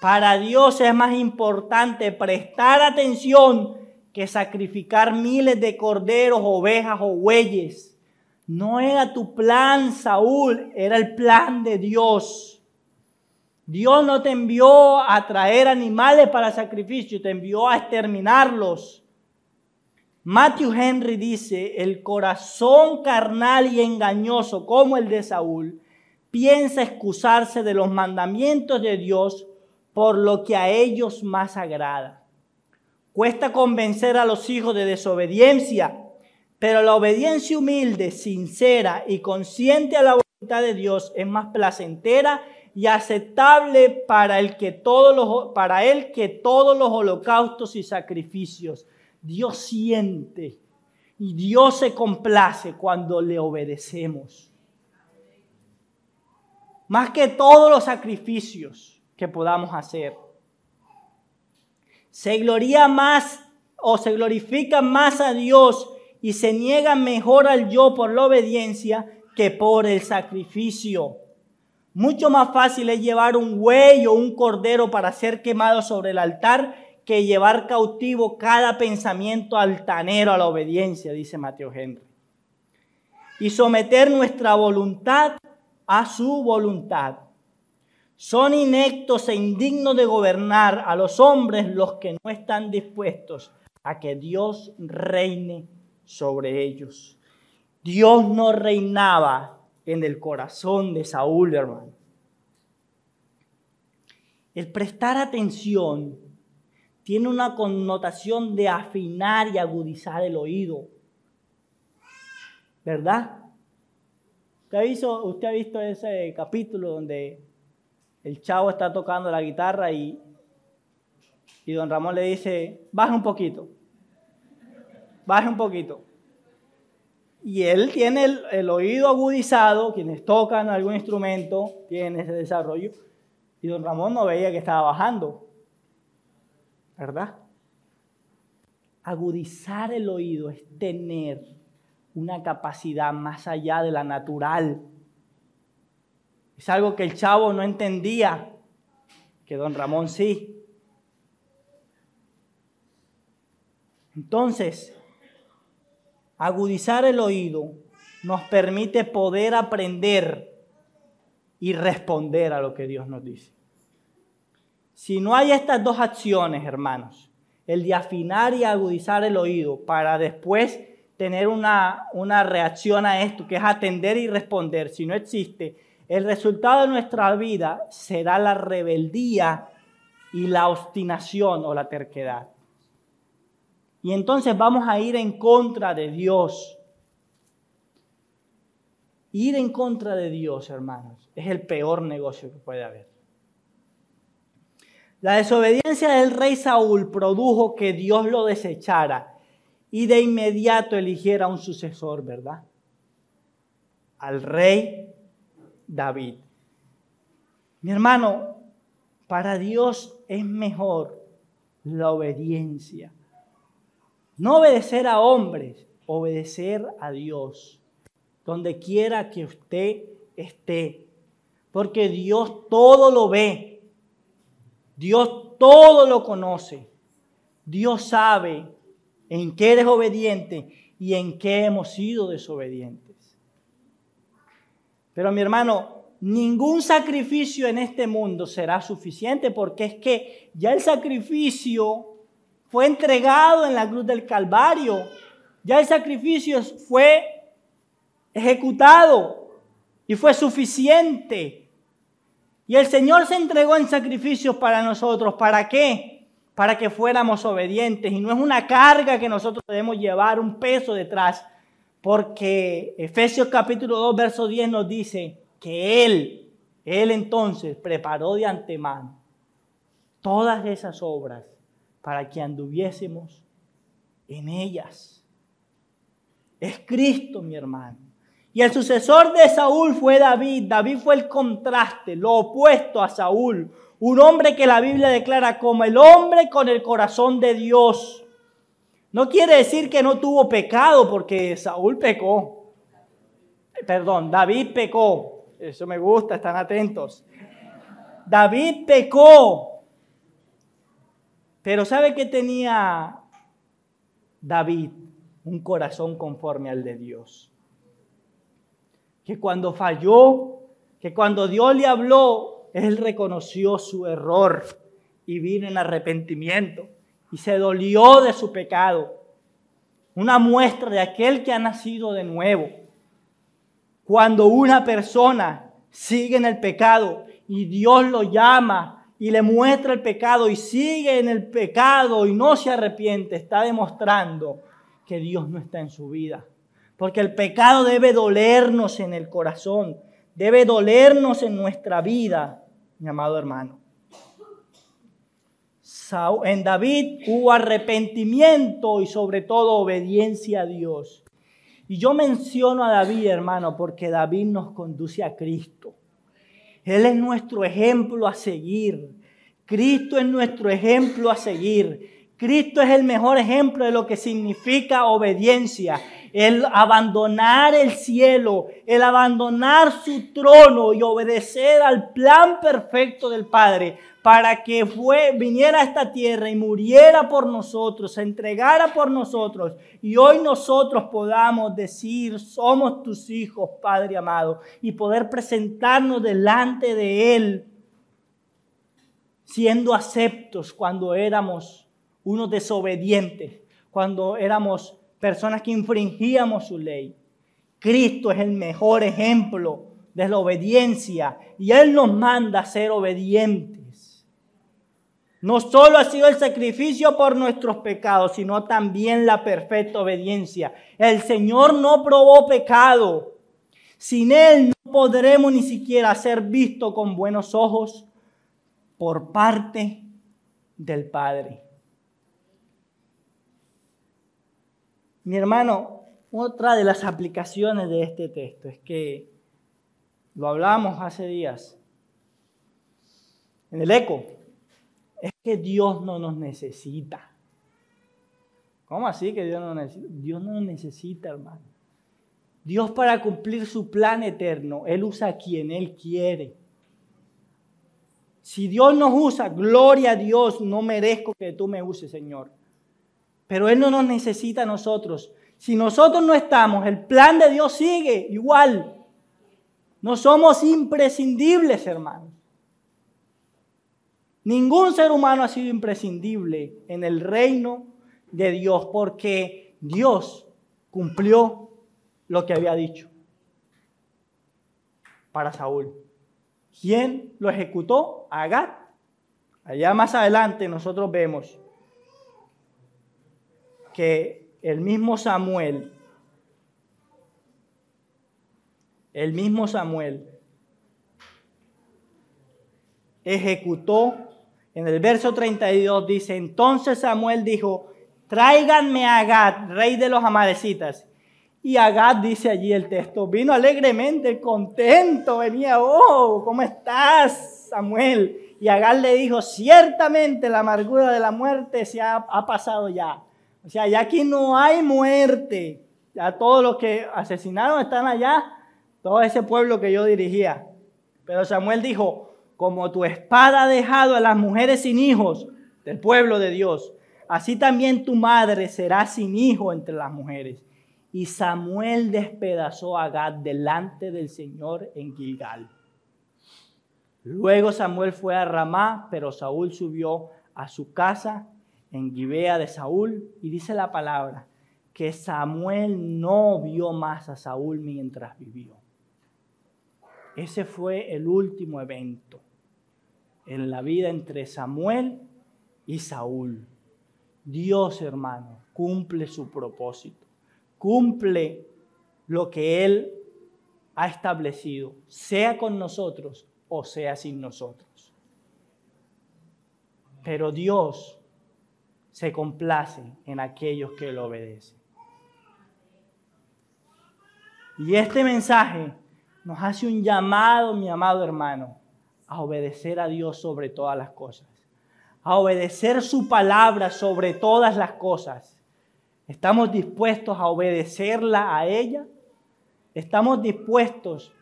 Para Dios es más importante prestar atención que sacrificar miles de corderos, ovejas o bueyes. No era tu plan, Saúl, era el plan de Dios. Dios no te envió a traer animales para sacrificio, te envió a exterminarlos. Matthew Henry dice, el corazón carnal y engañoso como el de Saúl piensa excusarse de los mandamientos de Dios por lo que a ellos más agrada. Cuesta convencer a los hijos de desobediencia, pero la obediencia humilde, sincera y consciente a la voluntad de Dios es más placentera y aceptable para, el que todos los, para él que todos los holocaustos y sacrificios. Dios siente y Dios se complace cuando le obedecemos. Más que todos los sacrificios que podamos hacer. Se gloria más o se glorifica más a Dios y se niega mejor al yo por la obediencia que por el sacrificio. Mucho más fácil es llevar un buey o un cordero para ser quemado sobre el altar que llevar cautivo cada pensamiento altanero a la obediencia, dice Mateo Henry. Y someter nuestra voluntad a su voluntad. Son inectos e indignos de gobernar a los hombres los que no están dispuestos a que Dios reine sobre ellos. Dios no reinaba en el corazón de Saúl, hermano. El prestar atención tiene una connotación de afinar y agudizar el oído. ¿Verdad? ¿Usted ha, visto, usted ha visto ese capítulo donde el chavo está tocando la guitarra y, y don Ramón le dice, baja un poquito, baja un poquito. Y él tiene el, oído agudizado, quienes tocan algún instrumento tienen ese desarrollo. Y don Ramón no veía que estaba bajando. ¿Verdad? Agudizar el oído es tener una capacidad más allá de la natural. Es algo que el chavo no entendía, que don Ramón sí. Entonces, Agudizar el oído nos permite poder aprender y responder a lo que Dios nos dice. Si no hay estas dos acciones, hermanos, el de afinar y agudizar el oído para después tener una, una reacción a esto, que es atender y responder, si no existe, el resultado de nuestra vida será la rebeldía y la obstinación o la terquedad. Y entonces vamos a ir en contra de Dios. Ir en contra de Dios, hermanos, es el peor negocio que puede haber. La desobediencia del rey Saúl produjo que Dios lo desechara y de inmediato eligiera un sucesor, ¿verdad? Al rey David. Mi hermano, para Dios es mejor la obediencia. No obedecer a hombres, obedecer a Dios, donde quiera que usted esté. Porque Dios todo lo ve. Dios todo lo conoce. Dios sabe en qué eres obediente y en qué hemos sido desobedientes. Pero mi hermano, ningún sacrificio en este mundo será suficiente porque es que ya el sacrificio fue entregado en la cruz del Calvario. Ya el sacrificio fue ejecutado y fue suficiente. Y el Señor se entregó en sacrificios para nosotros. ¿Para qué? Para que fuéramos obedientes. Y no es una carga que nosotros debemos llevar, un peso detrás. Porque Efesios capítulo 2, verso 10 nos dice que Él, Él entonces preparó de antemano todas esas obras para que anduviésemos en ellas. Es Cristo, mi hermano. Y el sucesor de Saúl fue David. David fue el contraste, lo opuesto a Saúl. Un hombre que la Biblia declara como el hombre con el corazón de Dios. No quiere decir que no tuvo pecado, porque Saúl pecó. Perdón, David pecó. Eso me gusta, están atentos. David pecó, pero ¿sabe qué tenía David? Un corazón conforme al de Dios. Que cuando falló, que cuando Dios le habló, él reconoció su error y vino en arrepentimiento y se dolió de su pecado. Una muestra de aquel que ha nacido de nuevo. Cuando una persona sigue en el pecado y Dios lo llama y le muestra el pecado y sigue en el pecado y no se arrepiente, está demostrando que Dios no está en su vida. Porque el pecado debe dolernos en el corazón, debe dolernos en nuestra vida. mi amado hermano. En David hubo arrepentimiento y sobre todo obediencia a Dios. Y yo menciono a David, hermano, porque David nos conduce a Cristo. Él es nuestro ejemplo a seguir. Cristo es nuestro ejemplo a seguir. Cristo es el mejor ejemplo de lo que significa obediencia el abandonar el cielo, el abandonar su trono y obedecer al plan perfecto del Padre para que fue, viniera a esta tierra y muriera por nosotros, se entregara por nosotros y hoy nosotros podamos decir, somos tus hijos, Padre amado, y poder presentarnos delante de Él siendo aceptos cuando éramos unos desobedientes, cuando éramos personas que infringíamos su ley. Cristo es el mejor ejemplo de la obediencia y Él nos manda a ser obedientes. No solo ha sido el sacrificio por nuestros pecados, sino también la perfecta obediencia. El Señor no probó pecado. Sin Él no podremos ni siquiera ser vistos con buenos ojos por parte del Padre. Mi hermano, otra de las aplicaciones de este texto es que lo hablamos hace días en el eco, es que Dios no nos necesita. ¿Cómo así que Dios no nos necesita? Dios no nos necesita, hermano. Dios para cumplir su plan eterno, Él usa a quien Él quiere. Si Dios nos usa, gloria a Dios, no merezco que tú me uses, Señor. Pero Él no nos necesita a nosotros. Si nosotros no estamos, el plan de Dios sigue igual. No somos imprescindibles, hermanos. Ningún ser humano ha sido imprescindible en el reino de Dios porque Dios cumplió lo que había dicho para Saúl. ¿Quién lo ejecutó? Agat. Allá más adelante nosotros vemos que el mismo Samuel, el mismo Samuel ejecutó, en el verso 32 dice, entonces Samuel dijo, tráiganme a Agad, rey de los amalecitas. Y Agad dice allí el texto, vino alegremente, contento, venía, oh, ¿cómo estás, Samuel? Y Agad le dijo, ciertamente la amargura de la muerte se ha, ha pasado ya. O sea, ya aquí no hay muerte. Ya todos los que asesinaron están allá, todo ese pueblo que yo dirigía. Pero Samuel dijo, como tu espada ha dejado a las mujeres sin hijos del pueblo de Dios, así también tu madre será sin hijo entre las mujeres. Y Samuel despedazó a Gad delante del Señor en Gilgal. Luego Samuel fue a Ramá, pero Saúl subió a su casa en Gibea de Saúl y dice la palabra que Samuel no vio más a Saúl mientras vivió. Ese fue el último evento en la vida entre Samuel y Saúl. Dios, hermano, cumple su propósito, cumple lo que Él ha establecido, sea con nosotros o sea sin nosotros. Pero Dios se complace en aquellos que lo obedecen. Y este mensaje nos hace un llamado, mi amado hermano, a obedecer a Dios sobre todas las cosas, a obedecer su palabra sobre todas las cosas. ¿Estamos dispuestos a obedecerla a ella? ¿Estamos dispuestos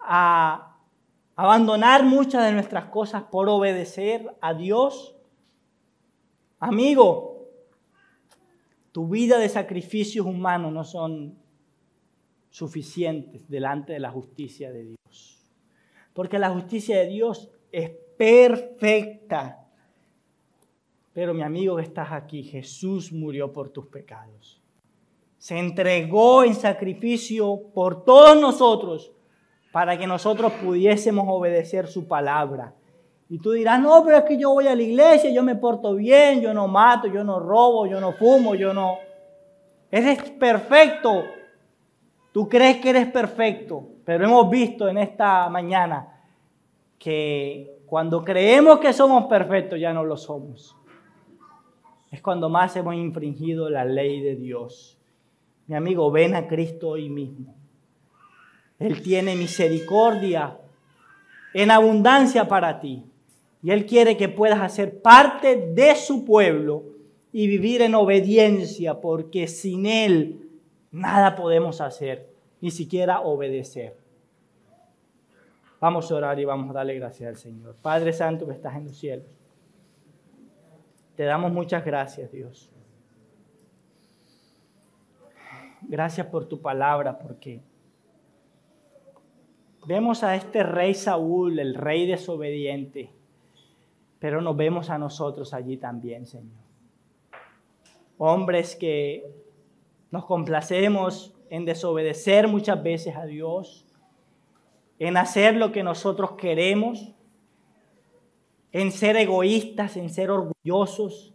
a abandonar muchas de nuestras cosas por obedecer a Dios? Amigo, tu vida de sacrificios humanos no son suficientes delante de la justicia de Dios. Porque la justicia de Dios es perfecta. Pero mi amigo que estás aquí, Jesús murió por tus pecados. Se entregó en sacrificio por todos nosotros para que nosotros pudiésemos obedecer su palabra y tú dirás, no, pero es que yo voy a la iglesia, yo me porto bien, yo no mato, yo no robo, yo no fumo, yo no... Eres perfecto. Tú crees que eres perfecto, pero hemos visto en esta mañana que cuando creemos que somos perfectos ya no lo somos. Es cuando más hemos infringido la ley de Dios. Mi amigo, ven a Cristo hoy mismo. Él tiene misericordia en abundancia para ti. Y Él quiere que puedas hacer parte de su pueblo y vivir en obediencia, porque sin Él nada podemos hacer, ni siquiera obedecer. Vamos a orar y vamos a darle gracias al Señor. Padre Santo que estás en los cielos. Te damos muchas gracias, Dios. Gracias por tu palabra, porque vemos a este rey Saúl, el rey desobediente, pero nos vemos a nosotros allí también, Señor. Hombres que nos complacemos en desobedecer muchas veces a Dios, en hacer lo que nosotros queremos, en ser egoístas, en ser orgullosos,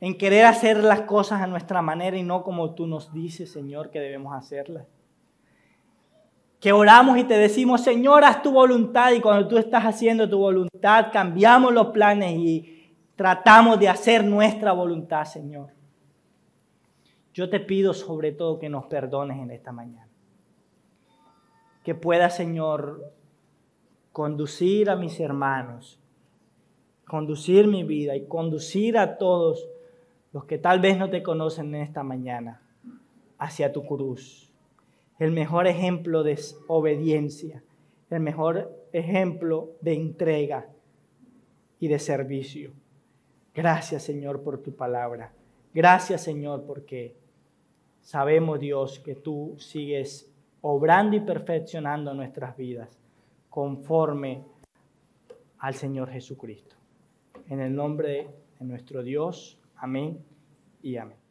en querer hacer las cosas a nuestra manera y no como tú nos dices, Señor, que debemos hacerlas. Que oramos y te decimos, Señor, haz tu voluntad y cuando tú estás haciendo tu voluntad, cambiamos los planes y tratamos de hacer nuestra voluntad, Señor. Yo te pido sobre todo que nos perdones en esta mañana que pueda, Señor, conducir a mis hermanos, conducir mi vida y conducir a todos los que tal vez no te conocen en esta mañana hacia tu cruz. El mejor ejemplo de obediencia, el mejor ejemplo de entrega y de servicio. Gracias Señor por tu palabra. Gracias Señor porque sabemos Dios que tú sigues obrando y perfeccionando nuestras vidas conforme al Señor Jesucristo. En el nombre de nuestro Dios, amén y amén.